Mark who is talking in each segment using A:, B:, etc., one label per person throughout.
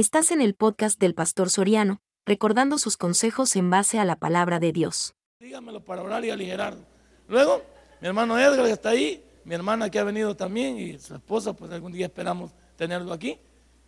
A: Estás en el podcast del Pastor Soriano, recordando sus consejos en base a la palabra de Dios.
B: Dígamelo para orar y aligerar. Luego, mi hermano Edgar está ahí, mi hermana que ha venido también y su esposa, pues algún día esperamos tenerlo aquí.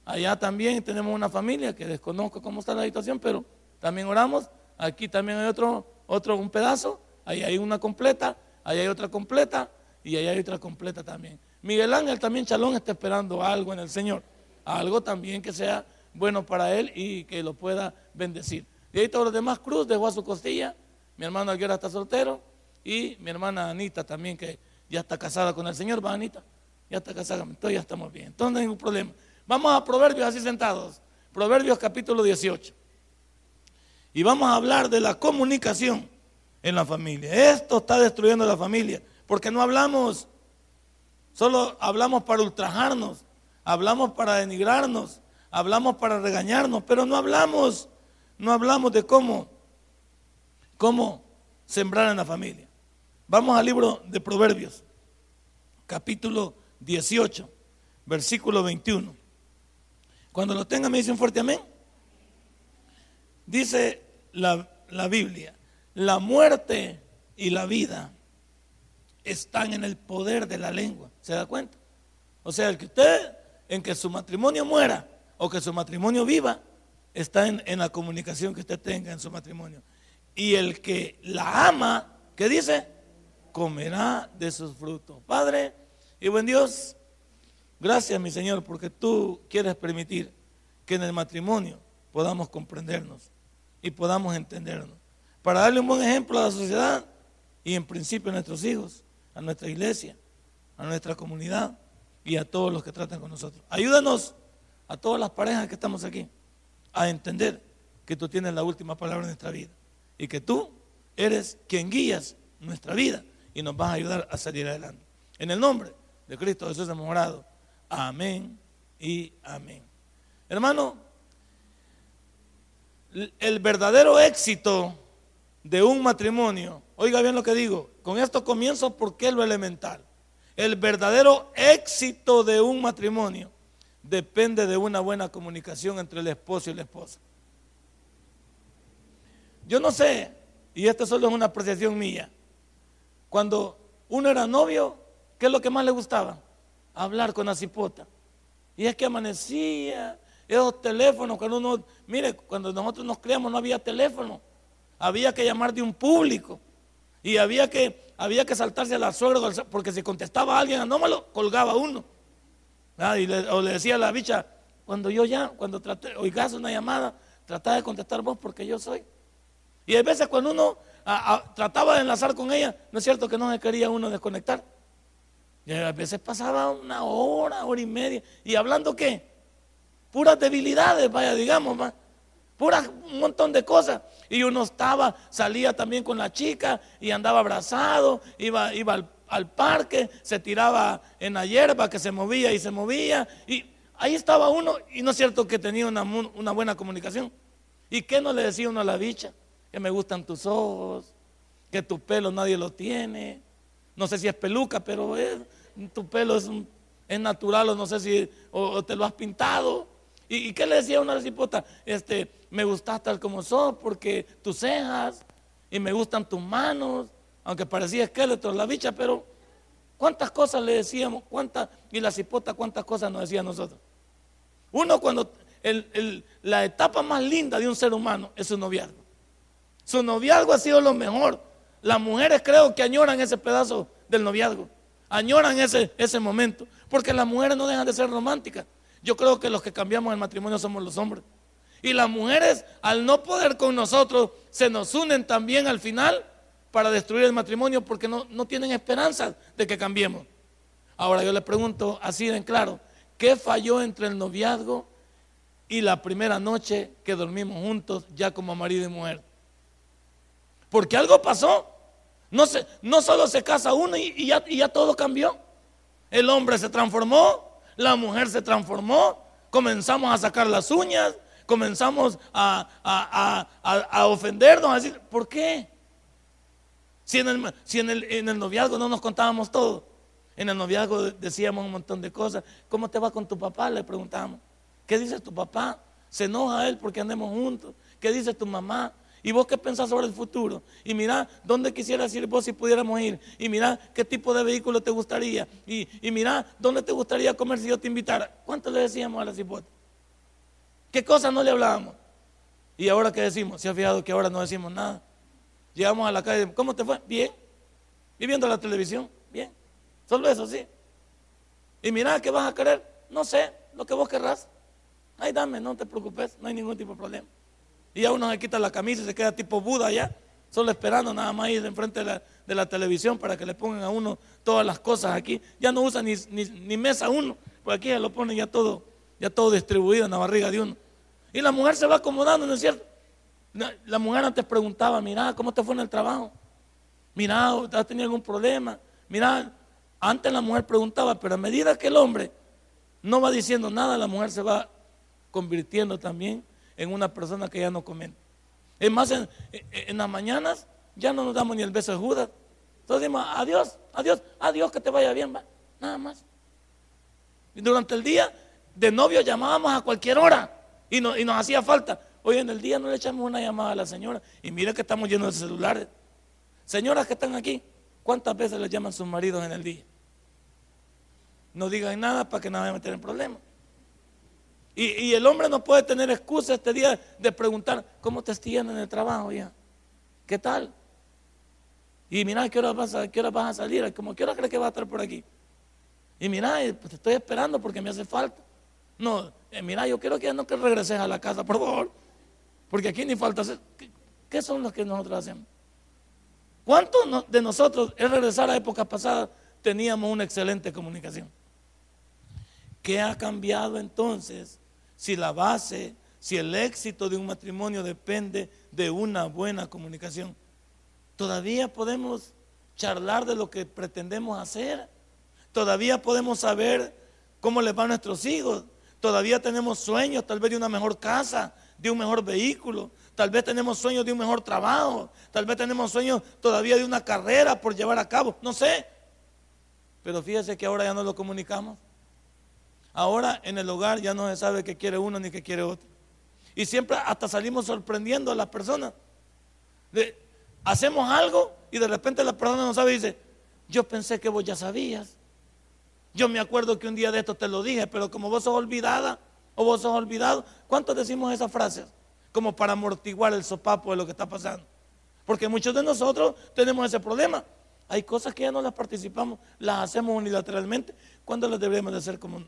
B: Allá también tenemos una familia que desconozco cómo está la situación, pero también oramos. Aquí también hay otro, otro un pedazo, ahí hay una completa, ahí hay otra completa y ahí hay otra completa también. Miguel Ángel también Chalón está esperando algo en el Señor, algo también que sea bueno para él y que lo pueda bendecir. Y ahí todos los demás, Cruz dejó a su costilla, mi hermano Alguera está soltero y mi hermana Anita también que ya está casada con el Señor, va Anita, ya está casada, entonces ya estamos bien, entonces no hay ningún problema. Vamos a Proverbios así sentados, Proverbios capítulo 18. Y vamos a hablar de la comunicación en la familia. Esto está destruyendo la familia, porque no hablamos, solo hablamos para ultrajarnos, hablamos para denigrarnos, hablamos para regañarnos, pero no hablamos, no hablamos de cómo, cómo sembrar en la familia. Vamos al libro de Proverbios, capítulo 18, versículo 21. Cuando lo tengan me dicen fuerte amén. Dice la, la Biblia, la muerte y la vida están en el poder de la lengua. ¿Se da cuenta? O sea, el que usted, en que su matrimonio muera, o que su matrimonio viva, está en, la comunicación que usted tenga en su matrimonio. Y el que la ama, ¿qué dice? Comerá de sus frutos. Padre y buen Dios, gracias mi Señor, porque tú quieres permitir que en el matrimonio podamos comprendernos y podamos entendernos. Para darle un buen ejemplo a la sociedad y en principio a nuestros hijos, a nuestra iglesia, a nuestra comunidad y a todos los que tratan con nosotros. Ayúdanos a todas las parejas que estamos aquí a entender que tú tienes la última palabra en nuestra vida y que tú eres quien guías nuestra vida y nos vas a ayudar a salir adelante. En el nombre de Cristo Jesús hemos orado. Amén y amén. Hermano, el verdadero éxito de un matrimonio, oiga bien lo que digo, con esto comienzo porque es lo elemental. El verdadero éxito de un matrimonio depende de una buena comunicación entre el esposo y la esposa. Yo no sé, y esto solo es una apreciación mía, cuando uno era novio, ¿qué es lo que más le gustaba? Hablar con la cipota. Y es que amanecía, esos teléfonos, cuando uno, mire, cuando nosotros nos criamos no había teléfono, había que llamar de un público. Y había que, había que saltarse a la suegra, porque si contestaba a alguien anómalo, colgaba uno. Ah, le, o le decía a la bicha, cuando yo ya, cuando traté, oigas una llamada, trataba de contestar vos porque yo soy. Y a veces cuando uno trataba de enlazar con ella, no es cierto que no se quería uno desconectar. Y a veces pasaba una hora, hora y media. ¿Y hablando qué? Puras debilidades, vaya, digamos, más. Puras un montón de cosas. Y uno estaba, salía también con la chica y andaba abrazado, iba, iba al al parque, se tiraba en la hierba que se movía y se movía. Y ahí estaba uno, y no es cierto que tenía una, buena comunicación. ¿Y qué no le decía uno a la bicha? Que me gustan tus ojos, que tu pelo nadie lo tiene. No sé si es peluca, pero tu pelo es, es, natural o no sé si o, te lo has pintado. ¿Y, qué le decía uno a la cipota? Este, me gustas tal como sos porque tus cejas y me gustan tus manos aunque parecía esqueleto la bicha, pero ¿cuántas cosas le decíamos? ¿Cuántas? Y la cipota, ¿cuántas cosas nos decía a nosotros? Uno cuando la etapa más linda de un ser humano es su noviazgo. Su noviazgo ha sido lo mejor. Las mujeres creo que añoran ese pedazo del noviazgo. Añoran ese, ese momento. Porque las mujeres no dejan de ser románticas. Yo creo que los que cambiamos el matrimonio somos los hombres. Y las mujeres, al no poder con nosotros, se nos unen también al final para destruir el matrimonio porque no, no tienen esperanza de que cambiemos. Ahora yo le pregunto así en claro, ¿qué falló entre el noviazgo y la primera noche que dormimos juntos ya como marido y mujer? Porque algo pasó. No, se, no solo se casa uno y, ya, y ya todo cambió. El hombre se transformó, la mujer se transformó, comenzamos a sacar las uñas, comenzamos a, a, a, a ofendernos, a decir, ¿por qué? Si en el, si en el, en el noviazgo no nos contábamos todo. En el noviazgo decíamos un montón de cosas. ¿Cómo te va con tu papá? Le preguntábamos. ¿Qué dice tu papá? Se enoja él porque andemos juntos. ¿Qué dice tu mamá? ¿Y vos qué pensás sobre el futuro? Y mira, ¿dónde quisieras ir vos si pudiéramos ir? Y mira, ¿qué tipo de vehículo te gustaría? Y, y mira, ¿dónde te gustaría comer si yo te invitara? ¿Cuánto le decíamos a la cipota? ¿Qué cosas no le hablábamos? Y ahora qué decimos? ¿Se ha fijado que ahora no decimos nada? Llegamos a la calle, ¿cómo te fue? Bien. ¿Y viendo la televisión? Bien. Solo eso, sí. Y mira, ¿qué vas a querer? No sé, lo que vos querrás. Ay, dame, no te preocupes, no hay ningún tipo de problema. Y ya uno se quita la camisa y se queda tipo Buda allá, solo esperando nada más ir enfrente de la, de la televisión para que le pongan a uno todas las cosas aquí. Ya no usa ni, ni, mesa uno, porque aquí ya lo ponen ya todo, ya todo distribuido en la barriga de uno. Y la mujer se va acomodando, ¿no es cierto? La mujer antes preguntaba, mira, ¿cómo te fue en el trabajo? Mira, ¿has tenido algún problema? Mira, antes la mujer preguntaba, pero a medida que el hombre no va diciendo nada, la mujer se va convirtiendo también en una persona que ya no comenta. Es más, en, las mañanas ya no nos damos ni el beso de Judas. Entonces decimos, adiós, adiós, adiós, que te vaya bien, va. Nada más. Y durante el día de novio llamábamos a cualquier hora y, y nos hacía falta. Hoy en el día no le echamos una llamada a la señora y mire que estamos llenos de celulares. Señoras que están aquí, ¿cuántas veces le llaman sus maridos en el día? No digan nada para que no vayan a en problemas. Y, el hombre no puede tener excusa este día de preguntar, ¿cómo te están en el trabajo ya? ¿Qué tal? Y mira, ¿qué hora vas a, qué hora vas a salir? Como, ¿qué hora crees que va a estar por aquí? Y mira, eh, pues te estoy esperando porque me hace falta. No, eh, mira, yo quiero que no que regreses a la casa, por favor. Porque aquí ni falta hacer. ¿Qué, son los que nosotros hacemos? ¿Cuántos de nosotros, es regresar a épocas pasadas, teníamos una excelente comunicación? ¿Qué ha cambiado entonces si la base, si el éxito de un matrimonio depende de una buena comunicación. Todavía podemos charlar de lo que pretendemos hacer. Todavía podemos saber cómo les va a nuestros hijos. Todavía tenemos sueños tal vez de una mejor casa, de un mejor vehículo. Tal vez tenemos sueños de un mejor trabajo. Tal vez tenemos sueños todavía de una carrera por llevar a cabo. No sé. Pero fíjese que ahora ya no lo comunicamos. Ahora en el hogar ya no se sabe qué quiere uno ni qué quiere otro. Y siempre hasta salimos sorprendiendo a las personas. hacemos algo y de repente la persona no sabe y dice, yo pensé que vos ya sabías. Yo me acuerdo que un día de esto te lo dije, pero como vos sos olvidada o vos sos olvidado, ¿cuántos decimos esas frases? Como para amortiguar el sopapo de lo que está pasando. Porque muchos de nosotros tenemos ese problema. Hay cosas que ya no las participamos, las hacemos unilateralmente, cuando las deberíamos de hacer como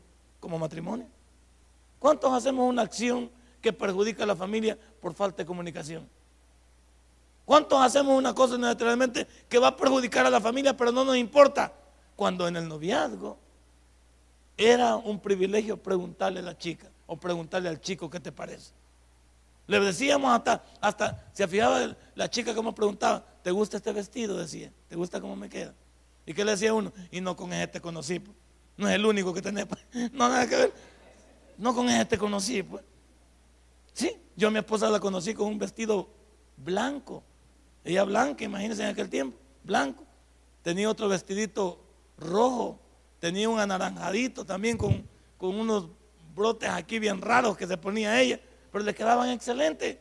B: como matrimonio? ¿Cuántos hacemos una acción que perjudica a la familia por falta de comunicación? ¿Cuántos hacemos una cosa naturalmente que va a perjudicar a la familia, pero no nos importa? Cuando en el noviazgo era un privilegio preguntarle a la chica o preguntarle al chico qué te parece. Le decíamos hasta, hasta se afijaba la chica como preguntaba, ¿te gusta este vestido? Decía, ¿te gusta cómo me queda? ¿Y qué le decía uno? Y no con este te conocí. Pues. No es el único que tenés. Pues. No, nada que ver. No con ese te conocí, pues. Sí, yo a mi esposa la conocí con un vestido blanco. Ella blanca, imagínense en aquel tiempo, blanco. Tenía otro vestidito rojo. Tenía un anaranjadito también con, con unos brotes aquí bien raros que se ponía ella. Pero le quedaban excelentes.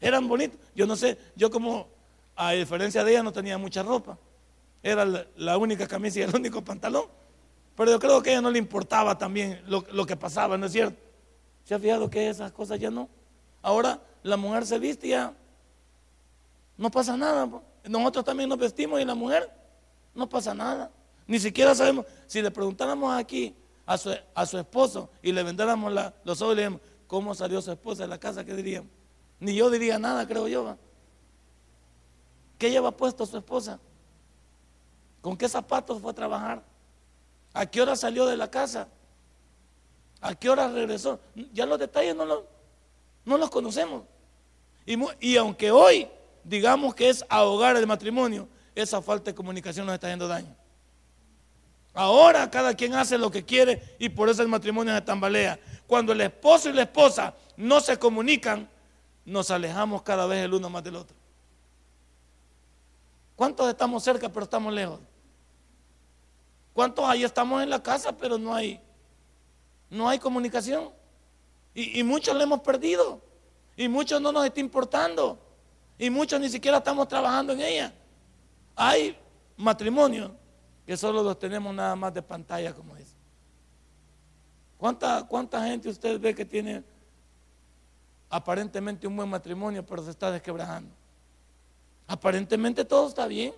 B: Eran bonitos. Yo no sé, yo como, a diferencia de ella, no tenía mucha ropa. Era la única camisa y el único pantalón. Pero yo creo que a ella no le importaba también lo, que pasaba, ¿no es cierto? ¿Se ha fijado que esas cosas ya no? Ahora la mujer se viste ya no pasa nada. Nosotros también nos vestimos y la mujer no pasa nada. Ni siquiera sabemos, si le preguntáramos aquí a su, a su esposo y le vendéramos los ojos y le dijimos, ¿cómo salió su esposa de la casa? ¿Qué diríamos? Ni yo diría nada, creo yo. ¿Qué lleva puesto su esposa? ¿Con qué zapatos fue a trabajar? ¿A qué hora salió de la casa? ¿A qué hora regresó? Ya los detalles no los, no los conocemos. Y, y, aunque hoy digamos que es ahogar el matrimonio, esa falta de comunicación nos está haciendo daño. Ahora cada quien hace lo que quiere y por eso el matrimonio se tambalea. Cuando el esposo y la esposa no se comunican, nos alejamos cada vez el uno más del otro. ¿Cuántos estamos cerca pero estamos lejos? ¿Cuántos ahí estamos en la casa, pero no hay, no hay comunicación? Y, muchos le hemos perdido. Y muchos no nos está importando. Y muchos ni siquiera estamos trabajando en ella. Hay matrimonios que solo los tenemos nada más de pantalla, como dice. ¿Cuánta, ¿Cuánta gente usted ve que tiene aparentemente un buen matrimonio, pero se está desquebrajando? Aparentemente todo está bien,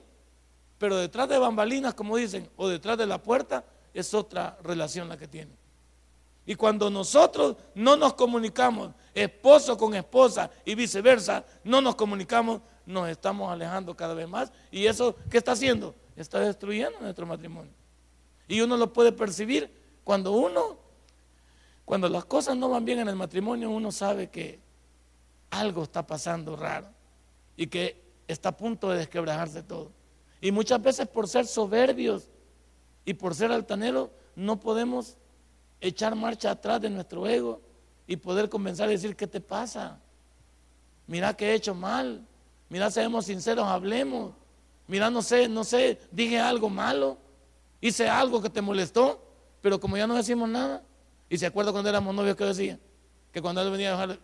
B: pero detrás de bambalinas, como dicen, o detrás de la puerta, es otra relación la que tiene. Y cuando nosotros no nos comunicamos, esposo con esposa y viceversa, no nos comunicamos, nos estamos alejando cada vez más. ¿Y eso qué está haciendo? Está destruyendo nuestro matrimonio. Y uno lo puede percibir cuando uno, cuando las cosas no van bien en el matrimonio, uno sabe que algo está pasando raro y que está a punto de desquebrajarse todo. Y muchas veces por ser soberbios y por ser altaneros, no podemos echar marcha atrás de nuestro ego y poder comenzar a decir, ¿qué te pasa? Mira que he hecho mal. Mira, seamos sinceros, hablemos. Mira, no sé, no sé, dije algo malo. Hice algo que te molestó. Pero como ya no decimos nada. Y se acuerda cuando éramos novios que decía. Que cuando él venía a dejar,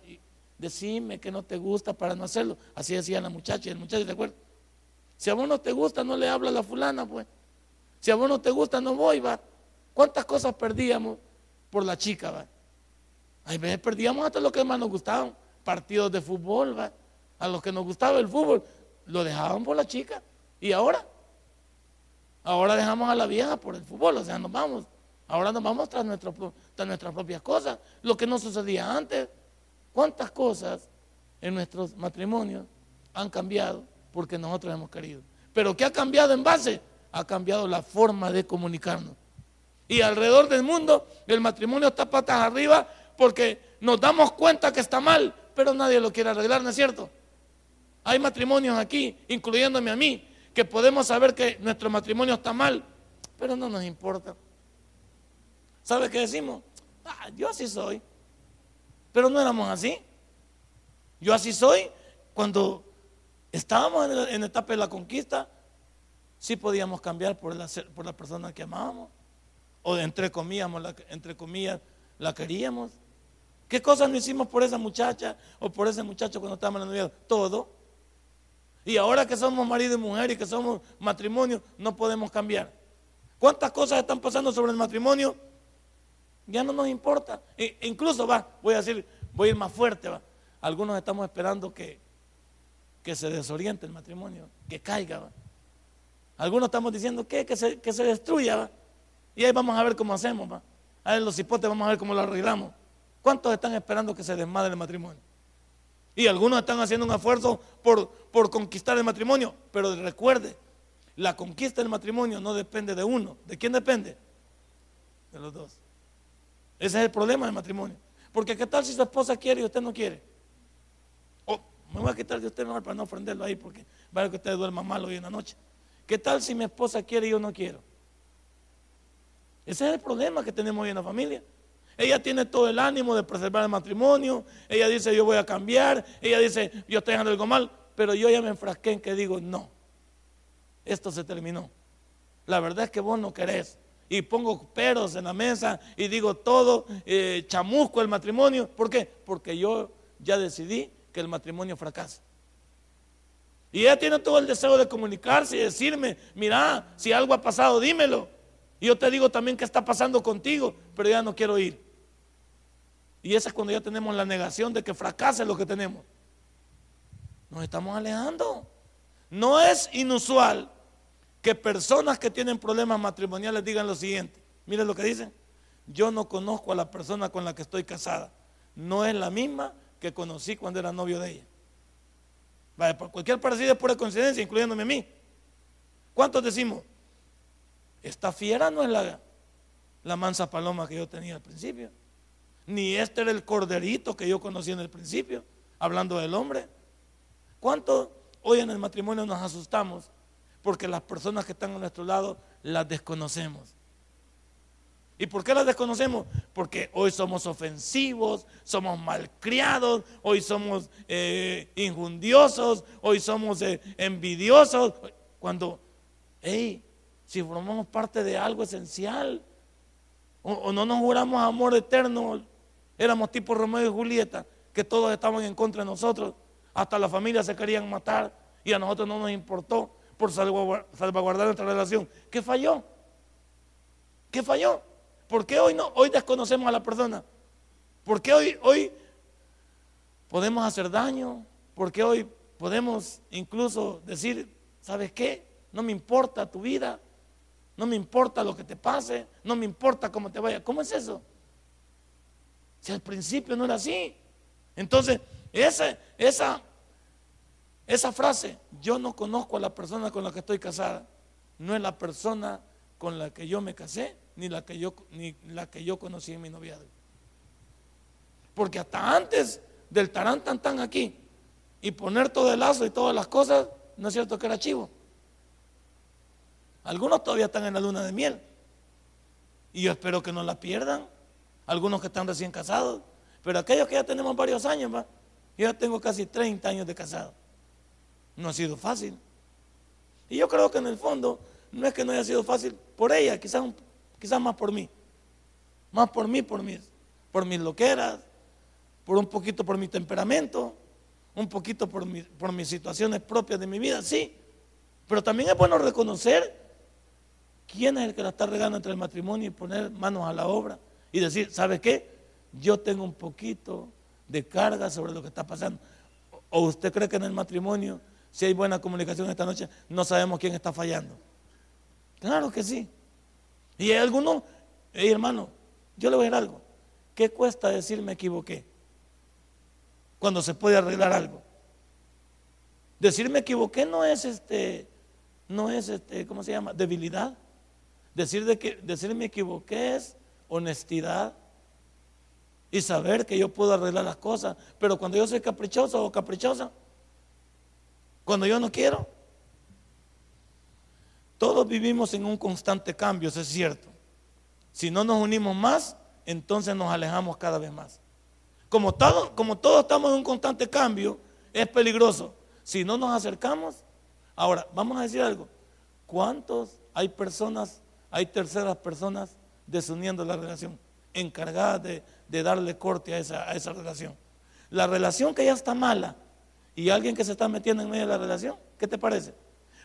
B: decime que no te gusta para no hacerlo. Así decía la muchacha y el muchacho, ¿te acuerdas? Si a vos no te gusta, no le habla a la fulana, pues. Si a vos no te gusta, no voy, va. ¿Cuántas cosas perdíamos por la chica, va? Hay veces perdíamos hasta lo que más nos gustaban. Partidos de fútbol, va. A los que nos gustaba el fútbol, lo dejaban por la chica. ¿Y ahora? Ahora dejamos a la vieja por el fútbol, o sea, nos vamos. Ahora nos vamos tras, tras nuestras propias cosas. Lo que no sucedía antes. ¿Cuántas cosas en nuestros matrimonios han cambiado porque nosotros hemos querido? Pero ¿qué ha cambiado en base? Ha cambiado la forma de comunicarnos. Y alrededor del mundo el matrimonio está patas arriba porque nos damos cuenta que está mal, pero nadie lo quiere arreglar, ¿no es cierto? Hay matrimonios aquí, incluyéndome a mí, que podemos saber que nuestro matrimonio está mal, pero no nos importa. ¿Sabe qué decimos? Ah, yo así soy. Pero no éramos así. Yo así soy. Cuando estábamos en, la etapa de la conquista, sí podíamos cambiar por la, por la persona que amábamos. O entre comillas, la, entre comillas, la queríamos. ¿Qué cosas no hicimos por esa muchacha o por ese muchacho cuando estábamos en la novia? Todo. Y ahora que somos marido y mujer y que somos matrimonio, no podemos cambiar. ¿Cuántas cosas están pasando sobre el matrimonio? Ya no nos importa. E incluso va, voy a decir, voy a ir más fuerte, va. Algunos estamos esperando que, que se desoriente el matrimonio, que caiga, va. Algunos estamos diciendo que, que, se, que se destruya, va. Y ahí vamos a ver cómo hacemos, va. A ver los hipotes, vamos a ver cómo lo arreglamos. ¿Cuántos están esperando que se desmadre el matrimonio? Y algunos están haciendo un esfuerzo por, por conquistar el matrimonio. Pero recuerde, la conquista del matrimonio no depende de uno. ¿De quién depende? De los dos. Ese es el problema del matrimonio. Porque ¿qué tal si su esposa quiere y usted no quiere? O me voy a quitar de usted mejor para no ofenderlo ahí porque vaya que usted duerma mal hoy en la noche. ¿Qué tal si mi esposa quiere y yo no quiero? Ese es el problema que tenemos hoy en la familia. Ella tiene todo el ánimo de preservar el matrimonio. Ella dice, yo voy a cambiar. Ella dice, yo estoy haciendo algo mal. Pero yo ya me enfrasqué en que digo, no. Esto se terminó. La verdad es que vos no querés. Y pongo peros en la mesa y digo todo, eh, chamusco el matrimonio. ¿Por qué? Porque yo ya decidí que el matrimonio fracasa. Y ella tiene todo el deseo de comunicarse y decirme, mira, si algo ha pasado, dímelo. Y yo te digo también qué está pasando contigo, pero ya no quiero ir. Y esa es cuando ya tenemos la negación de que fracase lo que tenemos. Nos estamos alejando. No es inusual que personas que tienen problemas matrimoniales digan lo siguiente. Miren lo que dicen. Yo no conozco a la persona con la que estoy casada. No es la misma que conocí cuando era novio de ella. Vale, por cualquier parecido es pura coincidencia, incluyéndome a mí. ¿Cuántos decimos? Esta fiera no es la, la mansa paloma que yo tenía al principio ni este era el corderito que yo conocí en el principio, hablando del hombre. ¿Cuánto hoy en el matrimonio nos asustamos? Porque las personas que están a nuestro lado las desconocemos. ¿Y por qué las desconocemos? Porque hoy somos ofensivos, somos malcriados, hoy somos eh, injundiosos, hoy somos eh, envidiosos. Cuando, hey, si formamos parte de algo esencial, o no nos juramos amor eterno Éramos tipo Romeo y Julieta, que todos estaban en contra de nosotros. Hasta la familia se querían matar y a nosotros no nos importó por salvaguardar nuestra relación. ¿Qué falló? ¿Qué falló? ¿Por qué hoy no? Hoy desconocemos a la persona. ¿Por qué hoy, hoy podemos hacer daño? ¿Por qué hoy podemos incluso decir, ¿sabes qué? No me importa tu vida, no me importa lo que te pase, no me importa cómo te vaya. ¿Cómo es eso? Si al principio no era así. Entonces, esa, esa, esa frase, yo no conozco a la persona con la que estoy casada, no es la persona con la que yo me casé, ni la que yo, ni la que yo conocí en mi noviazgo. Porque hasta antes del tarán tan tan aquí y poner todo el lazo y todas las cosas, no es cierto que era chivo. Algunos todavía están en la luna de miel. Y yo espero que no la pierdan. Algunos que están recién casados. Pero aquellos que ya tenemos varios años, yo ya tengo casi 30 años de casado. No ha sido fácil. Y yo creo que en el fondo no es que no haya sido fácil por ella, quizás, quizás más por mí. Más por mí, por mis, por mis loqueras, por un poquito por mi temperamento, un poquito por, por mis situaciones propias de mi vida, sí. Pero también es bueno reconocer quién es el que la está regando entre el matrimonio y poner manos a la obra y decir, ¿sabe qué? Yo tengo un poquito de carga sobre lo que está pasando. ¿O usted cree que en el matrimonio, si hay buena comunicación esta noche, no sabemos quién está fallando? Claro que sí. Y hay algunos, hey, hermano, yo le voy a decir algo. ¿Qué cuesta decir me equivoqué? Cuando se puede arreglar algo. Decir me equivoqué no es este, no es este, ¿cómo se llama? Debilidad. Decir, de que, decir me equivoqué es honestidad y saber que yo puedo arreglar las cosas. Pero cuando yo soy caprichoso o caprichosa, cuando yo no quiero, todos vivimos en un constante cambio, eso es cierto. Si no nos unimos más, entonces nos alejamos cada vez más. Como, como todos estamos en un constante cambio, es peligroso. Si no nos acercamos, ahora, vamos a decir algo. ¿Cuántos hay personas, hay terceras personas desuniendo la relación, encargadas de, darle corte a esa, a esa relación? La relación que ya está mala y alguien que se está metiendo en medio de la relación, ¿qué te parece?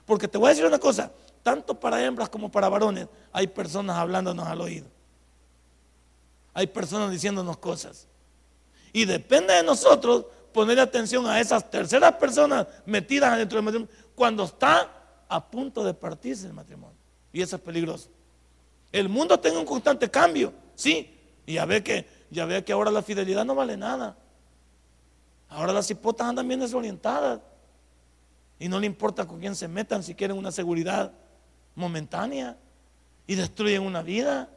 B: Porque te voy a decir una cosa, tanto para hembras como para varones, hay personas hablándonos al oído. Hay personas diciéndonos cosas. Y depende de nosotros poner atención a esas terceras personas metidas dentro del matrimonio cuando está a punto de partirse el matrimonio. Y eso es peligroso. El mundo tiene un constante cambio, sí. Y ya ve que, ya ve que ahora la fidelidad no vale nada. Ahora las hipotas andan bien desorientadas. Y no le importa con quién se metan si quieren una seguridad momentánea. Y destruyen una vida.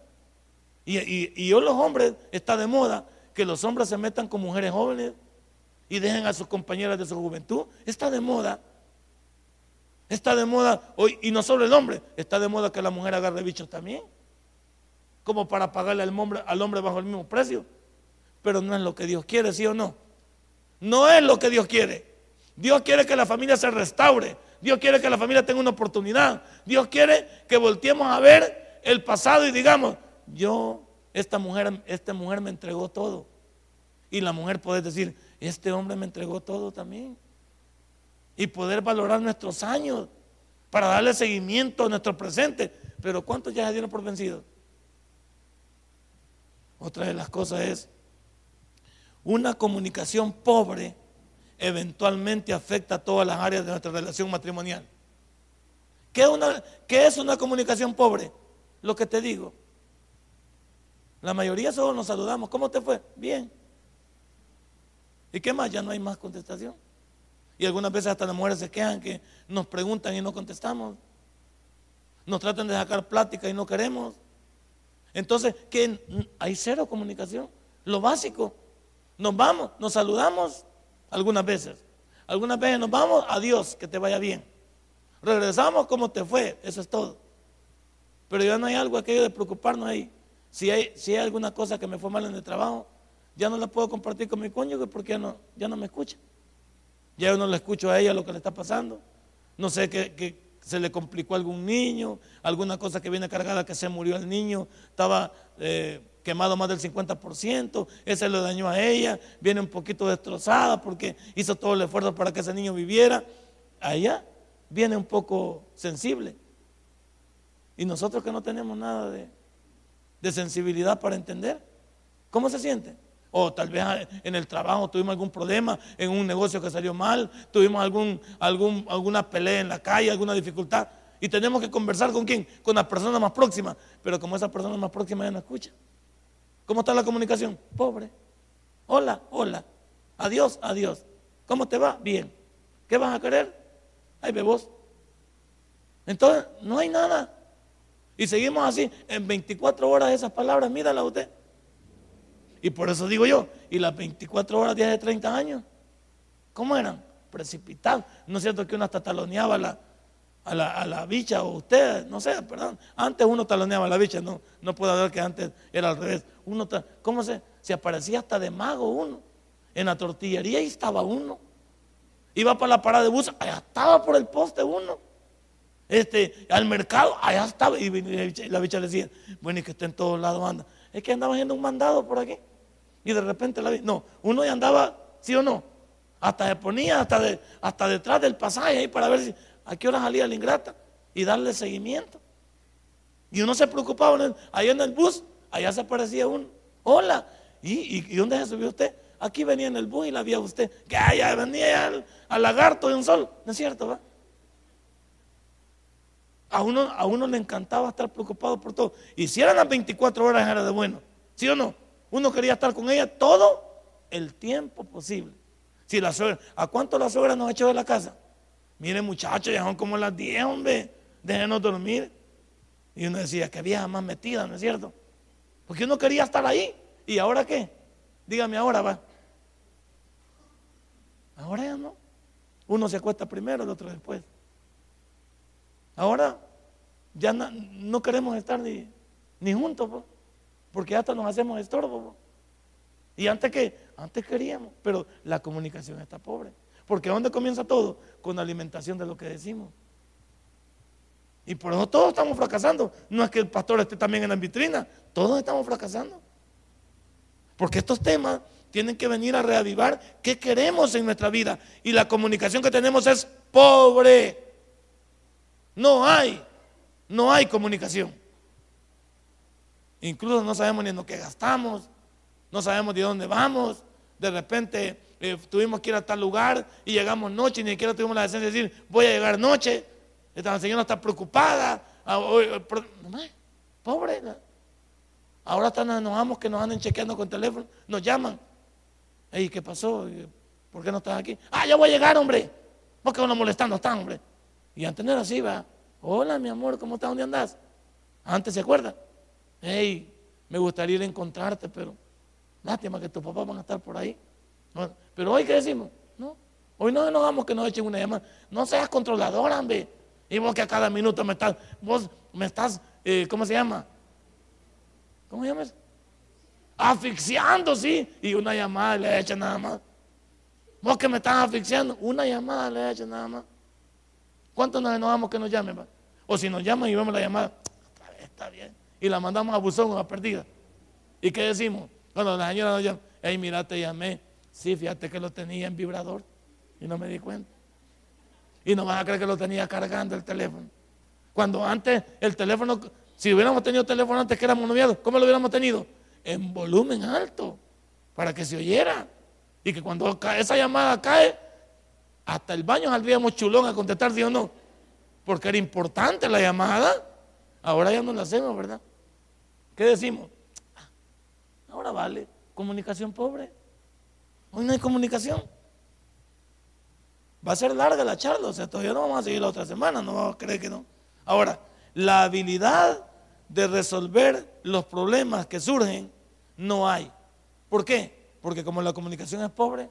B: Y, y, hoy los hombres está de moda que los hombres se metan con mujeres jóvenes y dejen a sus compañeras de su juventud. Está de moda. Está de moda hoy, y no solo el hombre, está de moda que la mujer agarre bichos también. Como para pagarle al hombre, al hombre bajo el mismo precio. Pero no es lo que Dios quiere, ¿sí o no? No es lo que Dios quiere. Dios quiere que la familia se restaure. Dios quiere que la familia tenga una oportunidad. Dios quiere que volteemos a ver el pasado y digamos, yo, esta mujer, esta mujer me entregó todo. Y la mujer puede decir, este hombre me entregó todo también. Y poder valorar nuestros años para darle seguimiento a nuestro presente. Pero ¿cuántos ya se dieron por vencidos? Otra de las cosas es una comunicación pobre eventualmente afecta a todas las áreas de nuestra relación matrimonial. ¿Qué es una, qué es una comunicación pobre? Lo que te digo. La mayoría solo nos saludamos. ¿Cómo te fue? Bien. ¿Y qué más? Ya no hay más contestación. Y algunas veces hasta las mujeres se quejan que nos preguntan y no contestamos. Nos tratan de sacar plática y no queremos. Entonces, ¿qué? Hay cero comunicación. Lo básico. Nos vamos, nos saludamos algunas veces. Algunas veces nos vamos, adiós, que te vaya bien. Regresamos como te fue, eso es todo. Pero ya no hay algo aquello de preocuparnos ahí. Si hay, si hay alguna cosa que me fue mal en el trabajo, ya no la puedo compartir con mi cónyuge porque ya no, ya no me escucha. Ya yo no le escucho a ella lo que le está pasando. No sé que, se le complicó a algún niño, alguna cosa que viene cargada que se murió el niño, estaba eh, quemado más del 50%, ese le dañó a ella, viene un poquito destrozada porque hizo todo el esfuerzo para que ese niño viviera. Allá viene un poco sensible. Y nosotros que no tenemos nada de, de sensibilidad para entender, ¿cómo se siente? O tal vez en el trabajo tuvimos algún problema, en un negocio que salió mal, tuvimos algún, algún, alguna pelea en la calle, alguna dificultad. Y tenemos que conversar con quién? Con la persona más próxima. Pero como esa persona más próxima ya no escucha. ¿Cómo está la comunicación? Pobre. Hola, hola. Adiós, adiós. ¿Cómo te va? Bien. ¿Qué vas a querer? Ay, bebos. Entonces, no hay nada. Y seguimos así, en 24 horas esas palabras, mírala usted. Y por eso digo yo, y las 24 horas de hace 30 años, ¿cómo eran? Precipitados. ¿No es cierto que uno hasta taloneaba la, a, la, a la bicha o usted? No sé, perdón. Antes uno taloneaba a la bicha, no, no puedo ver que antes era al revés. Uno, ¿Cómo se? Se aparecía hasta de mago uno. En la tortillería ahí estaba uno. Iba para la parada de bus, allá estaba por el poste uno. Este, al mercado, allá estaba. Y la bicha le decía, bueno, y que esté en todos lados anda. Es que andaba haciendo un mandado por aquí. Y de repente la vi. No, uno ya andaba, ¿sí o no? Hasta se ponía hasta, de, hasta detrás del pasaje ahí para ver si, a qué hora salía la ingrata y darle seguimiento. Y uno se preocupaba, ahí en el bus, allá se aparecía uno. Hola, ¿y, y, dónde se subió usted? Aquí venía en el bus y la vio usted. Que allá venía al, al lagarto de un sol. ¿No es cierto? Va? A uno, a uno le encantaba estar preocupado por todo. Y si eran las 24 horas era de bueno. ¿Sí o no? Uno quería estar con ella todo el tiempo posible. Si la suegra, ¿a cuánto la suegra nos echó de la casa? Mire muchachos, ya son como las 10, hombre, déjenos dormir. Y uno decía, que vieja más metida, ¿no es cierto? Porque uno quería estar ahí. ¿Y ahora qué? Dígame ahora, va. Ahora ya no. Uno se acuesta primero, el otro después. Ahora ya no, queremos estar ni, ni juntos, porque hasta nos hacemos estorbo. Y antes que, antes queríamos, pero la comunicación está pobre. Porque ¿dónde comienza todo? Con la alimentación de lo que decimos. Y por eso todos estamos fracasando. No es que el pastor esté también en la vitrina, todos estamos fracasando. Porque estos temas tienen que venir a reavivar qué queremos en nuestra vida. Y la comunicación que tenemos es pobre. No hay, no hay comunicación. Incluso no sabemos ni en lo que gastamos, no sabemos de dónde vamos. De repente eh, tuvimos que ir a tal lugar y llegamos noche y ni siquiera tuvimos la decencia de decir, voy a llegar noche. Esta señora está preocupada. Ah, pobre. Ahora están, nos vamos que nos anden chequeando con teléfono, nos llaman. Ey, ¿qué pasó? ¿Por qué no estás aquí? Ah, ya voy a llegar, hombre. ¿Por qué uno molestando está, hombre? Y antes no era así, va. Hola, mi amor, ¿cómo estás? ¿Dónde andas? Antes se acuerda. Hey, me gustaría ir a encontrarte, pero lástima que tus papás van a estar por ahí. pero hoy, ¿qué decimos? No. Hoy no nos vamos que nos echen una llamada. No seas controladora, hombre. Y vos que a cada minuto me estás, vos me estás, eh, ¿cómo se llama? ¿Cómo se llama eso? Asfixiando, sí. Y una llamada le echan nada más. Vos que me estás asfixiando, una llamada le echan nada más. ¿Cuántos nos enojamos que nos llamen? O si nos llaman y vemos la llamada, está bien. Y la mandamos a buzón o a perdida. ¿Y qué decimos? Cuando la señora nos llama, hey, mira, te llamé. Sí, fíjate que lo tenía en vibrador y no me di cuenta. Y no vas a creer que lo tenía cargando el teléfono. Cuando antes el teléfono, si hubiéramos tenido teléfono antes que éramos noviados, ¿cómo lo hubiéramos tenido? En volumen alto, para que se oyera. Y que cuando esa llamada cae, hasta el baño saldríamos chulón a contestar, sí o no. Porque era importante la llamada. Ahora ya no la hacemos, ¿verdad? ¿Qué decimos? Ah, ahora vale, comunicación pobre. Hoy no hay comunicación. Va a ser larga la charla, o sea, todavía no vamos a seguir la otra semana, no vamos a creer que no. Ahora, la habilidad de resolver los problemas que surgen no hay. ¿Por qué? Porque como la comunicación es pobre,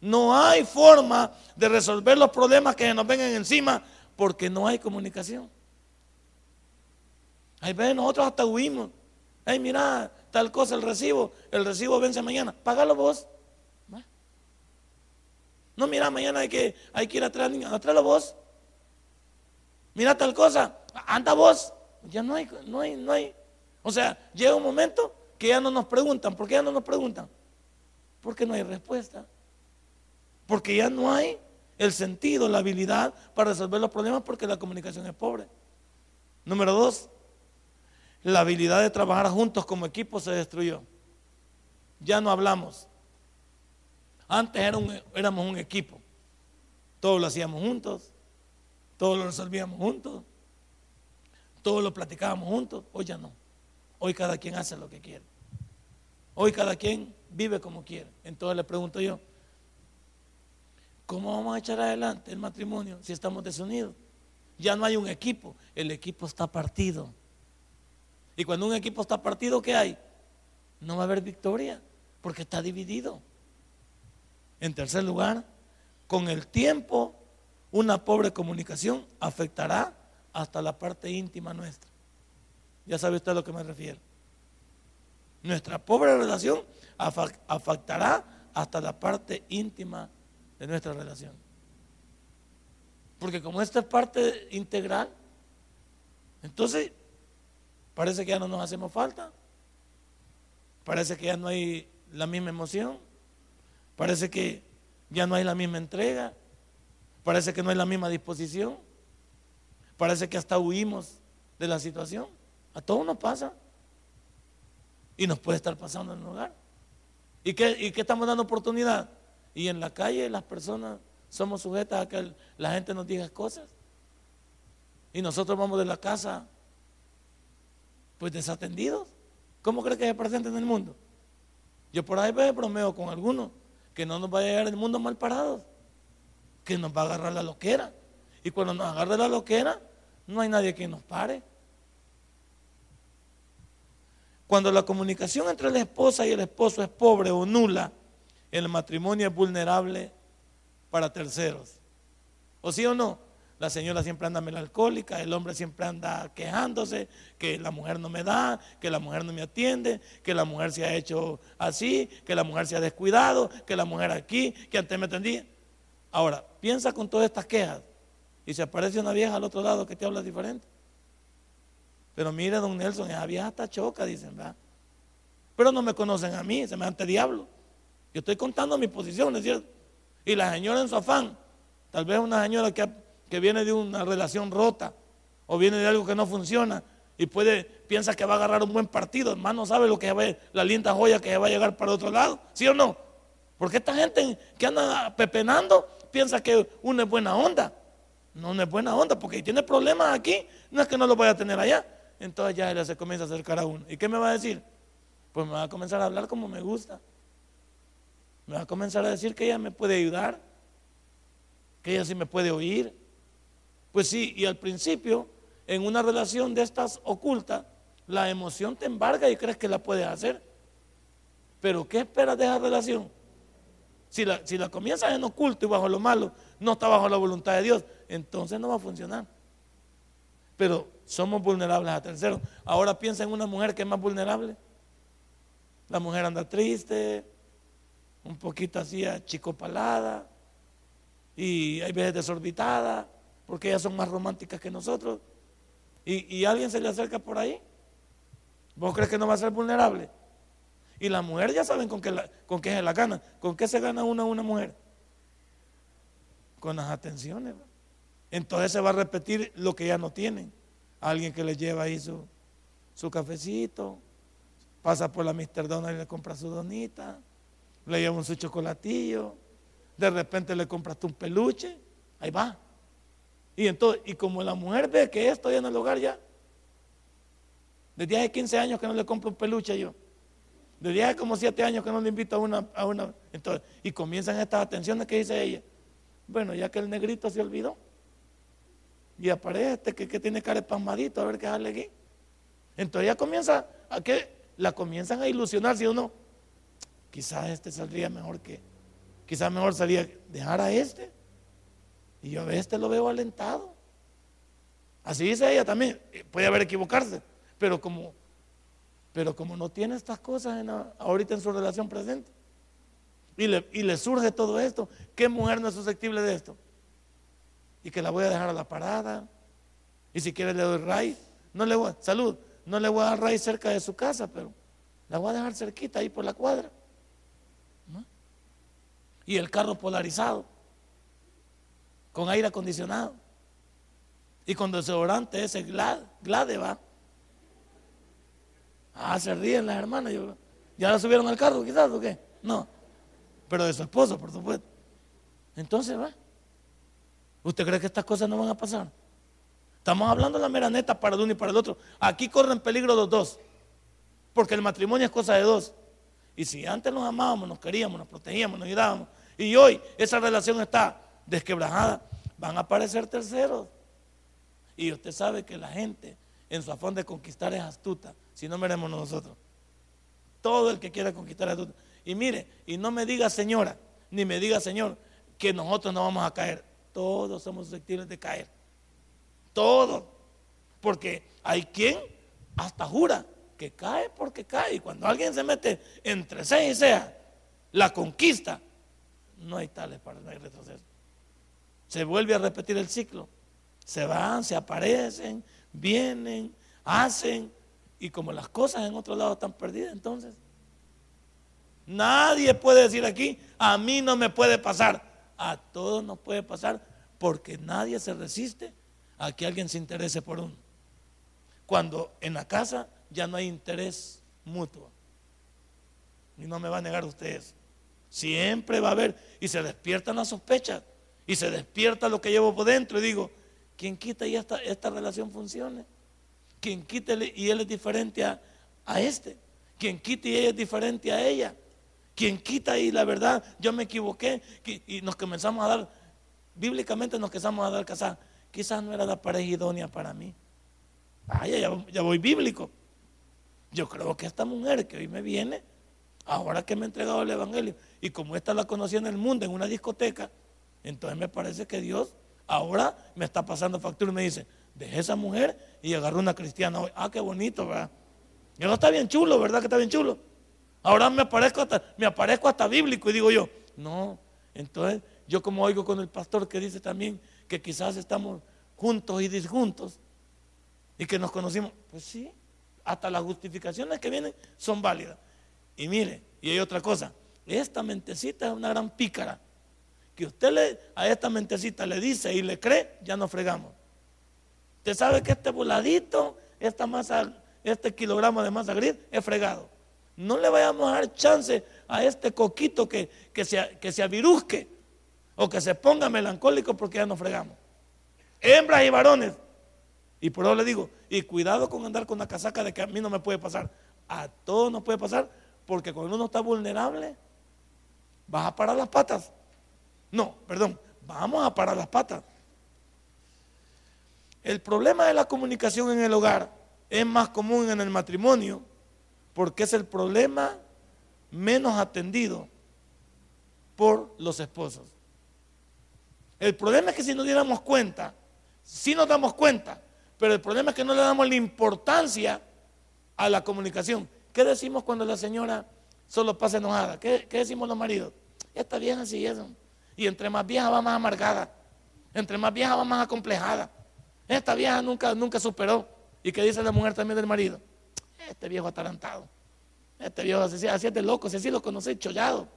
B: no hay forma de resolver los problemas que nos vengan encima porque no hay comunicación. Ahí ven, nosotros hasta huimos. Ay, mira, tal cosa, el recibo, el recibo vence mañana. Págalo vos. No, mira, mañana hay que, hay que ir a traer niños. Tráelo vos. Mira tal cosa, anda vos. Ya no hay, no hay, no hay. O sea, llega un momento que ya no nos preguntan. ¿Por qué ya no nos preguntan? Porque no hay respuesta. Porque ya no hay el sentido, la habilidad para resolver los problemas porque la comunicación es pobre. Número dos, la habilidad de trabajar juntos como equipo se destruyó. Ya no hablamos. Antes éramos un equipo. Todos lo hacíamos juntos, todos lo resolvíamos juntos, todos lo platicábamos juntos. Hoy ya no. Hoy cada quien hace lo que quiere. Hoy cada quien vive como quiere. Entonces le pregunto yo, ¿cómo vamos a echar adelante el matrimonio si estamos desunidos? Ya no hay un equipo, el equipo está partido. Y cuando un equipo está partido, ¿qué hay? No va a haber victoria, porque está dividido. En tercer lugar, con el tiempo, una pobre comunicación afectará hasta la parte íntima nuestra. Ya sabe usted a lo que me refiero. Nuestra pobre relación afectará hasta la parte íntima de nuestra relación. Porque como esta es parte integral, entonces parece que ya no nos hacemos falta. Parece que ya no hay la misma emoción. Parece que ya no hay la misma entrega. Parece que no hay la misma disposición. Parece que hasta huimos de la situación. A todos nos pasa. Y nos puede estar pasando en el hogar. ¿Y qué, ¿Y qué estamos dando oportunidad? Y en la calle las personas somos sujetas a que la gente nos diga cosas. Y nosotros vamos de la casa pues desatendidos. ¿Cómo cree que se presenta en el mundo? Yo por ahí me bromeo con algunos que no nos va a llegar el mundo mal parados, que nos va a agarrar la loquera. Y cuando nos agarre la loquera, no hay nadie que nos pare. Cuando la comunicación entre la esposa y el esposo es pobre o nula, el matrimonio es vulnerable para terceros. ¿O sí o no? La señora siempre anda melancólica, el hombre siempre anda quejándose, que la mujer no me da, que la mujer no me atiende, que la mujer se ha hecho así, que la mujer se ha descuidado, que la mujer aquí, que antes me atendía. Ahora, piensa con todas estas quejas y se aparece una vieja al otro lado que te habla diferente. Pero mire, don Nelson, esa vieja está choca, dicen, ¿verdad? Pero no me conocen a mí, se me ante diablo. Yo estoy contando mi posición, ¿es cierto? Y la señora en su afán, tal vez una señora que ha que viene de una relación rota o viene de algo que no funciona y puede, piensa que va a agarrar un buen partido, hermano, sabe lo que va a, la linda joya que va a llegar para otro lado, ¿sí o no? Porque esta gente que anda pepenando piensa que uno es buena onda. No, no es buena onda, porque si tiene problemas aquí, no es que no lo vaya a tener allá. Entonces ya ella se comienza a acercar a uno. ¿Y qué me va a decir? Pues me va a comenzar a hablar como me gusta. Me va a comenzar a decir que ella me puede ayudar, que ella sí me puede oír, pues sí, y al principio, en una relación de estas ocultas, la emoción te embarga y crees que la puedes hacer. Pero ¿qué esperas de esa relación? Si la, si la comienzas en oculto y bajo lo malo, no está bajo la voluntad de Dios, entonces no va a funcionar. Pero somos vulnerables a terceros. Ahora piensa en una mujer que es más vulnerable. La mujer anda triste, un poquito así achicopalada y hay veces desorbitada porque ellas son más románticas que nosotros. Y, alguien se le acerca por ahí. ¿Vos crees que no va a ser vulnerable? Y la mujer ya saben con qué, con qué se la gana. ¿Con qué se gana una una mujer? Con las atenciones. Entonces se va a repetir lo que ya no tienen. Alguien que le lleva ahí su, su cafecito, pasa por la Mr. Donald y le compra su donita, le lleva un su chocolatillo, de repente le compraste un peluche, ahí va. Y entonces, y como la mujer ve que estoy en el hogar ya, desde hace 15 años que no le compro un peluche yo, desde hace como 7 años que no le invito a una, a una, entonces, y comienzan estas atenciones que dice ella. Bueno, ya que el negrito se olvidó, y aparece este que, tiene cara espasmadito, a ver qué sale aquí. Entonces ya comienza a que la comienzan a ilusionar si uno, quizás este saldría mejor que, quizás mejor salía dejar a este y yo a veces lo veo alentado. Así dice ella también. Eh, puede haber equivocarse. Pero como, pero como no tiene estas cosas ahorita en su relación presente. Y le, y le surge todo esto. ¿Qué mujer no es susceptible de esto? Y que la voy a dejar a la parada. Y si quiere le doy raíz. No le voy, salud, no le voy a dar raíz cerca de su casa, pero La voy a dejar cerquita ahí por la cuadra. Y el carro polarizado, con aire acondicionado. Y con desodorante ese Glade, va. Ah, se ríen las hermanas. ¿Ya la subieron al carro quizás o qué? No. Pero de su esposo, por supuesto. Entonces va. ¿Usted cree que estas cosas no van a pasar? Estamos hablando de la mera neta para el uno y para el otro. Aquí corren peligro los dos. Porque el matrimonio es cosa de dos. Y si antes nos amábamos, nos queríamos, nos protegíamos, nos ayudábamos, y hoy esa relación está desquebrajada, van a aparecer terceros. Y usted sabe que la gente en su afán de conquistar es astuta, si no veremos nosotros. Todo el que quiera conquistar es astuta. Y mire, y no me diga señora, ni me diga señor, que nosotros no vamos a caer. Todos somos susceptibles de caer. Todos. Porque hay quien hasta jura que cae porque cae. Y cuando alguien se mete entre seis y sea la conquista, no hay tales para no hay retroceso. Se vuelve a repetir el ciclo. Se van, se aparecen, vienen, hacen. Y como las cosas en otro lado están perdidas, entonces nadie puede decir aquí, a mí no me puede pasar. A todos nos puede pasar porque nadie se resiste a que alguien se interese por uno. Cuando en la casa ya no hay interés mutuo. Y no me va a negar usted eso. Siempre va a haber. Y se despiertan las sospechas. Y se despierta lo que llevo por dentro. Y digo, ¿quién quita y esta, esta relación funcione? ¿Quién quita y él es diferente a, a este? ¿Quién quita y ella es diferente a ella? ¿Quién quita y la verdad yo me equivoqué? Y nos comenzamos a dar, bíblicamente nos comenzamos a dar casar. Quizás no era la pareja idónea para mí. Ay, ya, ya voy bíblico. Yo creo que esta mujer que hoy me viene, ahora que me ha entregado el Evangelio, y como esta la conocí en el mundo, en una discoteca, entonces me parece que Dios ahora me está pasando factura y me dice, deje esa mujer y agarró una cristiana hoy. Ah, qué bonito, ¿verdad? Yo no está bien chulo, ¿verdad que está bien chulo? Ahora me aparezco hasta, me aparezco hasta bíblico y digo yo, no, entonces yo como oigo con el pastor que dice también que quizás estamos juntos y disjuntos y que nos conocimos, pues sí, hasta las justificaciones que vienen son válidas. Y mire, y hay otra cosa, esta mentecita es una gran pícara. Que usted le, a esta mentecita le dice y le cree, ya no fregamos. Usted sabe que este voladito, esta masa, este kilogramo de masa gris es fregado. No le vayamos a dar chance a este coquito que, que, se, que se o que se ponga melancólico porque ya no fregamos. Hembras y varones, y por eso le digo, y cuidado con andar con la casaca de que a mí no me puede pasar. A todos nos puede pasar, porque cuando uno está vulnerable, vas a parar las patas. No, perdón, vamos a parar las patas. El problema de la comunicación en el hogar es más común en el matrimonio porque es el problema menos atendido por los esposos. El problema es que si nos diéramos cuenta, si nos damos cuenta pero el problema es que no le damos la importancia a la comunicación. ¿Qué decimos cuando la señora solo pasa enojada? ¿Qué, decimos los maridos? Esta vieja así es. Y entre más vieja va más amargada. Entre más vieja va más acomplejada. Esta vieja nunca, nunca superó. ¿Y qué dice la mujer también del marido? Este viejo atarantado. Este viejo así, así es de loco, si así lo conoce, chollado.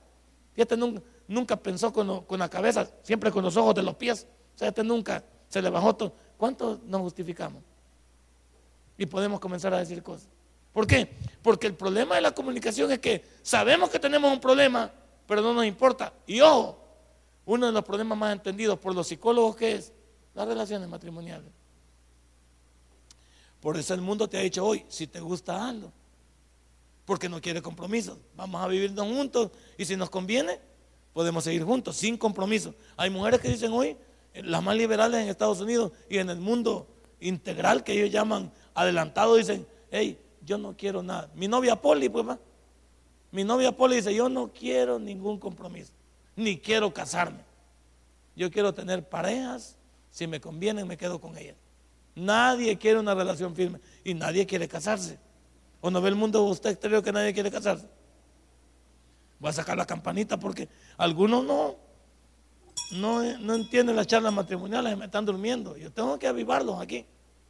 B: Y este nunca, nunca pensó con, con, la cabeza, siempre con los ojos de los pies. O sea, este nunca se le bajó todo. ¿Cuánto nos justificamos? Y podemos comenzar a decir cosas. ¿Por qué? Porque el problema de la comunicación es que sabemos que tenemos un problema, pero no nos importa. Y ojo, uno de los problemas más entendidos por los psicólogos es las relaciones matrimoniales. Por eso el mundo te ha dicho hoy, si te gusta algo, porque no quiere compromisos. Vamos a vivirnos juntos y si nos conviene, podemos seguir juntos, sin compromiso. Hay mujeres que dicen hoy, las más liberales en Estados Unidos y en el mundo integral que ellos llaman adelantado, dicen, hey, yo no quiero nada. Mi novia Poli, pues va. Mi novia Poli dice, yo no quiero ningún compromiso, ni quiero casarme. Yo quiero tener parejas, si me conviene me quedo con ellas. Nadie quiere una relación firme y nadie quiere casarse. ¿O no ve el mundo usted exterior que nadie quiere casarse? Voy a sacar la campanita porque algunos no no, no entienden las charlas matrimoniales, me están durmiendo. Yo tengo que avivarlos aquí,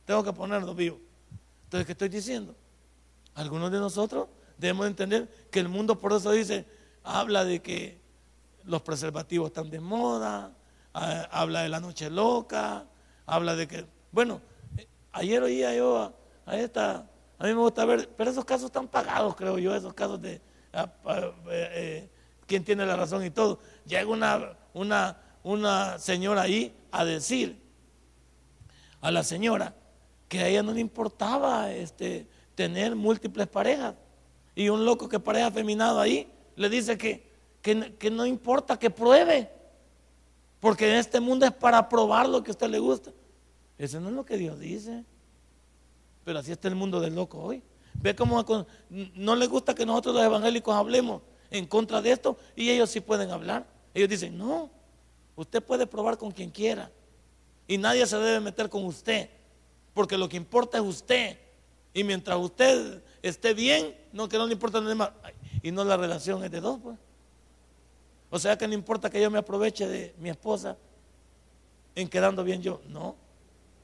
B: tengo que ponerlos vivos. Entonces, ¿qué estoy diciendo? Algunos de nosotros debemos entender que el mundo por eso dice, habla de que los preservativos están de moda, habla de la noche loca, habla de que, bueno, ayer oía yo a, esta, a mí me gusta ver, pero esos casos están pagados, creo yo, esos casos de eh, eh, quién tiene la razón y todo. Llega una, una, una señora ahí a decir a la señora que a ella no le importaba este, tener múltiples parejas. Y un loco que pareja afeminado ahí le dice que, que, no importa, que pruebe. Porque en este mundo es para probar lo que a usted le gusta. Eso no es lo que Dios dice. Pero así está el mundo del loco hoy. Ve cómo no le gusta que nosotros los evangélicos hablemos en contra de esto y ellos sí pueden hablar. Ellos dicen, no, usted puede probar con quien quiera y nadie se debe meter con usted, porque lo que importa es usted. Y mientras usted esté bien, no que no le importa nada más. Y no la relación es de dos, pues. O sea que no importa que yo me aproveche de mi esposa en quedando bien yo. No,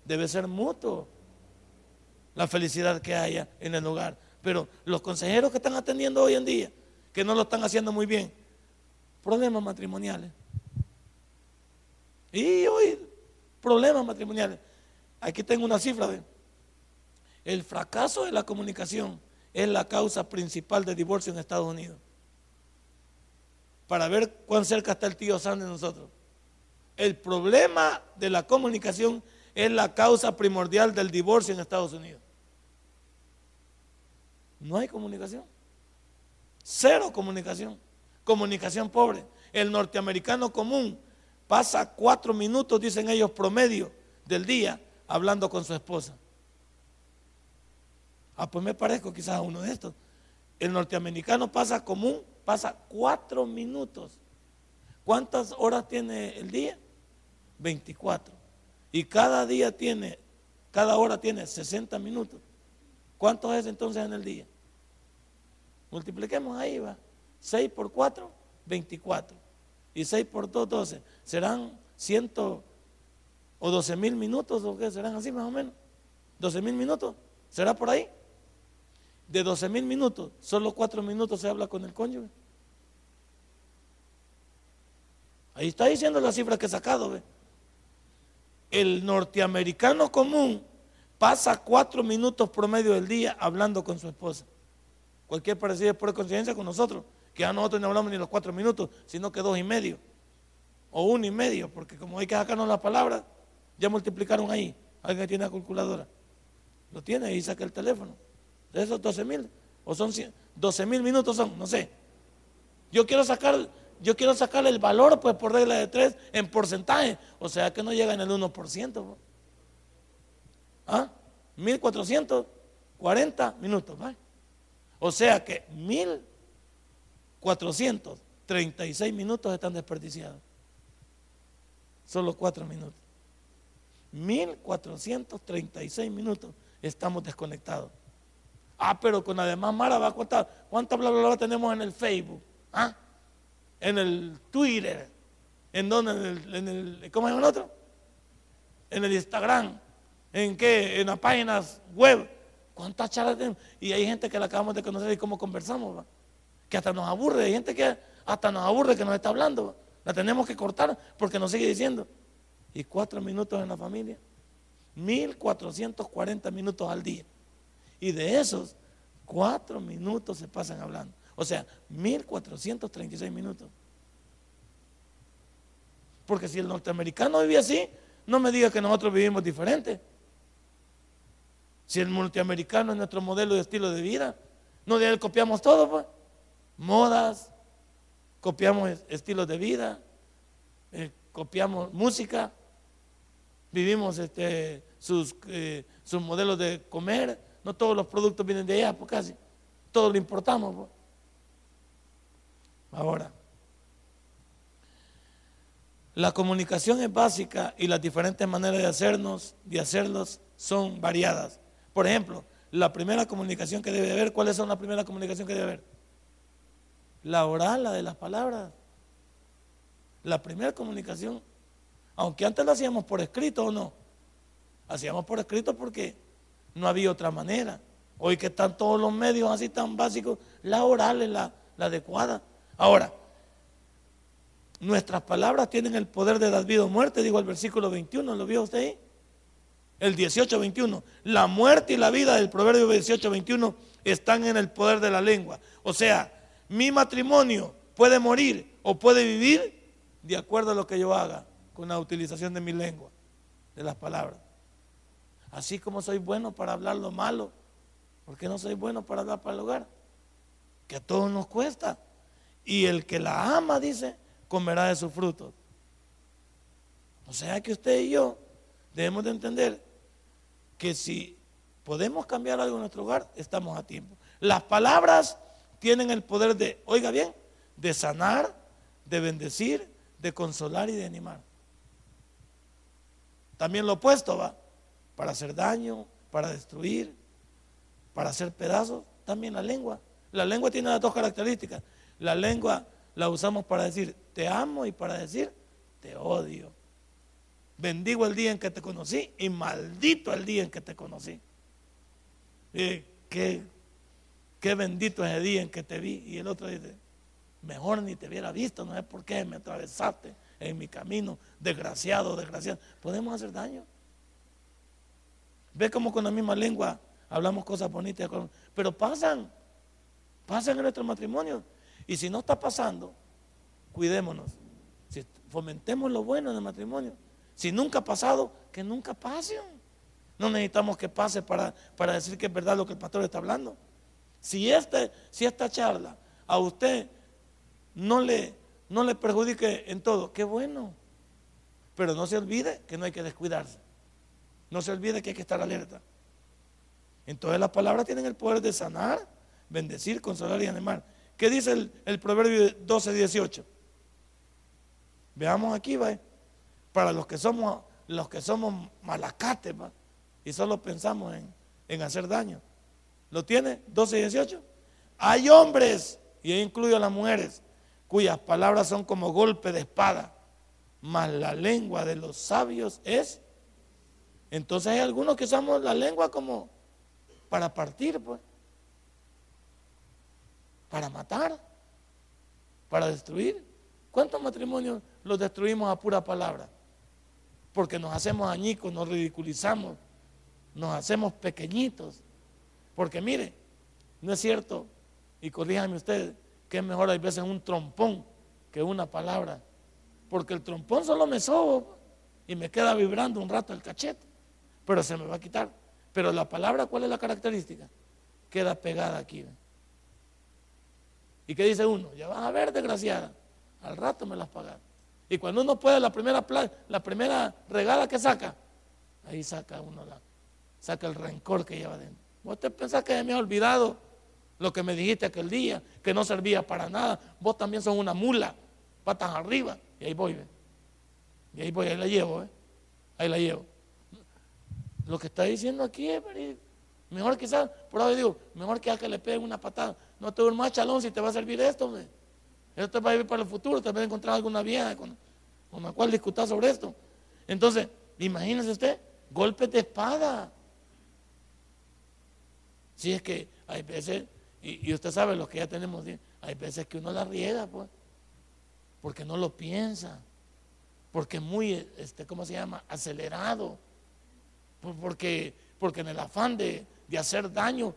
B: debe ser mutuo la felicidad que haya en el hogar. Pero los consejeros que están atendiendo hoy en día, que no lo están haciendo muy bien, problemas matrimoniales. Y hoy, problemas matrimoniales. Aquí tengo una cifra de el fracaso de la comunicación es la causa principal de divorcio en Estados Unidos. Para ver cuán cerca está el tío Sam de nosotros. El problema de la comunicación es la causa primordial del divorcio en Estados Unidos. No hay comunicación. Cero comunicación. Comunicación pobre. El norteamericano común pasa cuatro minutos, dicen ellos, promedio del día hablando con su esposa. Ah, pues me parezco quizás a uno de estos. El norteamericano pasa común, pasa cuatro minutos. ¿Cuántas horas tiene el día? 24. Y cada día tiene, cada hora tiene 60 minutos. ¿Cuántos es entonces en el día? Multipliquemos ahí, va. 6 por 4, 24. Y 6 por 2, 12. Serán 100 o 12 mil minutos, o qué serán así más o menos. 12 mil minutos. ¿Será por ahí? De 12 mil minutos, solo 4 minutos se habla con el cónyuge. Ahí está diciendo la cifra que he sacado. El norteamericano común pasa 4 minutos promedio del día hablando con su esposa. Cualquier parecido es por coincidencia con nosotros, que a nosotros no hablamos ni los 4 minutos, sino que dos y medio. O uno y medio, porque como hay que sacarnos las palabras, ya multiplicaron ahí. Alguien tiene la calculadora. Lo tiene y saca el teléfono de esos 12 mil, o son 12 mil minutos son, no sé. Yo quiero sacar, yo quiero sacar el valor, pues por regla de tres, en porcentaje, o sea que no llega en el 1%. Pues. ¿Ah? 1440 minutos, ¿vale? O sea que 1436 minutos están desperdiciados. Solo 4 minutos. 1436 minutos estamos desconectados. Ah, pero con además Mara va a contar cuánta bla, bla, bla tenemos en el Facebook, ¿ah? en el Twitter, en donde, en el, ¿cómo es el otro? En el Instagram, en qué, en las páginas web. ¿Cuántas charlas tenemos? Y hay gente que la acabamos de conocer y cómo conversamos, que hasta nos aburre, hay gente que hasta nos aburre que nos está hablando, la tenemos que cortar porque nos sigue diciendo. Y cuatro minutos en la familia, 1440 minutos al día. Y de esos, cuatro minutos se pasan hablando. O sea, 1436 minutos. Porque si el norteamericano vive así, no me diga que nosotros vivimos diferente. Si el norteamericano es nuestro modelo de estilo de vida, no de él copiamos todo, pues. Modas, copiamos estilos de vida, eh, copiamos música, vivimos este, sus, eh, sus modelos de comer, no todos los productos vienen de allá, pues casi. Todo lo importamos. Pues. Ahora, la comunicación es básica y las diferentes maneras de hacernos, de hacerlos, son variadas. Por ejemplo, la primera comunicación que debe haber, ¿cuál es la primera comunicación que debe haber? La oral, la de las palabras. La primera comunicación, aunque antes la hacíamos por escrito o no, hacíamos por escrito porque no había otra manera. Hoy que están todos los medios así tan básicos, la oral es la, adecuada. Ahora, nuestras palabras tienen el poder de dar vida o muerte, digo el versículo 21, ¿lo vio usted ahí? El 18, 21. La muerte y la vida del proverbio 18, 21 están en el poder de la lengua. O sea, mi matrimonio puede morir o puede vivir de acuerdo a lo que yo haga con la utilización de mi lengua, de las palabras. Así como soy bueno para hablar lo malo, ¿por qué no soy bueno para hablar para el hogar? Que a todos nos cuesta. Y el que la ama, dice, comerá de sus frutos. O sea que usted y yo debemos de entender que si podemos cambiar algo en nuestro hogar, estamos a tiempo. Las palabras tienen el poder de, oiga bien, de sanar, de bendecir, de consolar y de animar. También lo opuesto va, para hacer daño, para destruir, para hacer pedazos, también la lengua. La lengua tiene las dos características. La lengua la usamos para decir te amo y para decir te odio. Bendigo el día en que te conocí y maldito el día en que te conocí. Y qué, qué bendito es el día en que te vi. Y el otro dice, mejor ni te hubiera visto, no es porque me atravesaste en mi camino, desgraciado, desgraciado. Podemos hacer daño. Ve como con la misma lengua hablamos cosas bonitas, pero pasan, pasan en nuestro matrimonio. Y si no está pasando, cuidémonos. Fomentemos lo bueno en el matrimonio. Si nunca ha pasado, que nunca pase. No necesitamos que pase para, para decir que es verdad lo que el pastor está hablando. Si, este, si esta charla a usted no le, no le perjudique en todo, qué bueno. Pero no se olvide que no hay que descuidarse. No se olvide que hay que estar alerta. Entonces las palabras tienen el poder de sanar, bendecir, consolar y animar. ¿Qué dice el, el proverbio 12, 18? Veamos aquí, va. Para los que somos, los que somos malacates. Y solo pensamos en, en hacer daño. ¿Lo tiene? 12 y 18. Hay hombres, y ahí incluyo a las mujeres, cuyas palabras son como golpe de espada, mas la lengua de los sabios es. Entonces hay algunos que usamos la lengua como para partir, pues, para matar, para destruir. ¿Cuántos matrimonios los destruimos a pura palabra? Porque nos hacemos añicos, nos ridiculizamos, nos hacemos pequeñitos. Porque mire, no es cierto, y corríjanme ustedes, que es mejor hay veces un trompón que una palabra. Porque el trompón solo me sobo y me queda vibrando un rato el cachete, pero se me va a quitar. Pero la palabra, ¿cuál es la característica? Queda pegada aquí. ¿Y qué dice uno? Ya vas a ver, desgraciada. Al rato me las pagas. Y cuando uno puede, la primera, la primera regada que saca, ahí saca uno la, saca el rencor que lleva dentro. ¿Vos te pensás que me ha olvidado lo que me dijiste aquel día, que no servía para nada. Vos también sos una mula, patas arriba. Y ahí voy, Y ahí voy, ahí la llevo, ¿eh? Ahí la llevo. Lo que está diciendo aquí es, mejor quizás, por ahora digo, mejor que a que le peguen una patada. No te duermas chalón si te va a servir esto, hombre. Esto te va a ir para el futuro, te va a encontrar alguna vieja con, con la cual discutir sobre esto. Entonces, imagínese usted, golpes de espada. Si es que hay veces y, usted sabe lo que ya tenemos, hay veces que uno la riega, pues, porque no lo piensa, porque es muy, este, ¿cómo se llama? Acelerado, porque, porque en el afán de, de hacer daño,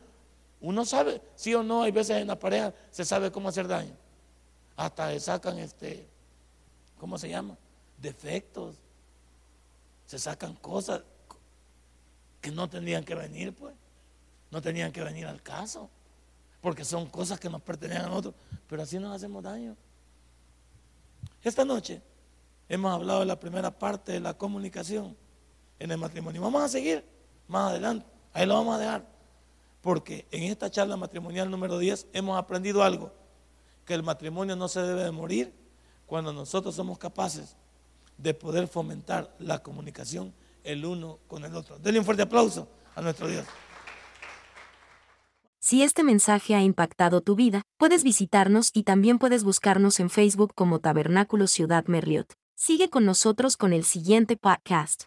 B: uno sabe, sí o no, hay veces en la pareja se sabe cómo hacer daño. Hasta sacan, este, ¿cómo se llama? Defectos. Se sacan cosas que no tenían que venir, pues. No tenían que venir al caso porque son cosas que nos pertenecen a nosotros, pero así nos hacemos daño. Esta noche hemos hablado de la primera parte de la comunicación en el matrimonio. Vamos a seguir más adelante, ahí lo vamos a dejar, porque en esta charla matrimonial número 10 hemos aprendido algo, que el matrimonio no se debe de morir cuando nosotros somos capaces de poder fomentar la comunicación el uno con el otro. Denle un fuerte aplauso a nuestro Dios.
A: Si este mensaje ha impactado tu vida, puedes visitarnos y también puedes buscarnos en Facebook como Tabernáculo Ciudad Merliot. Sigue con nosotros con el siguiente podcast.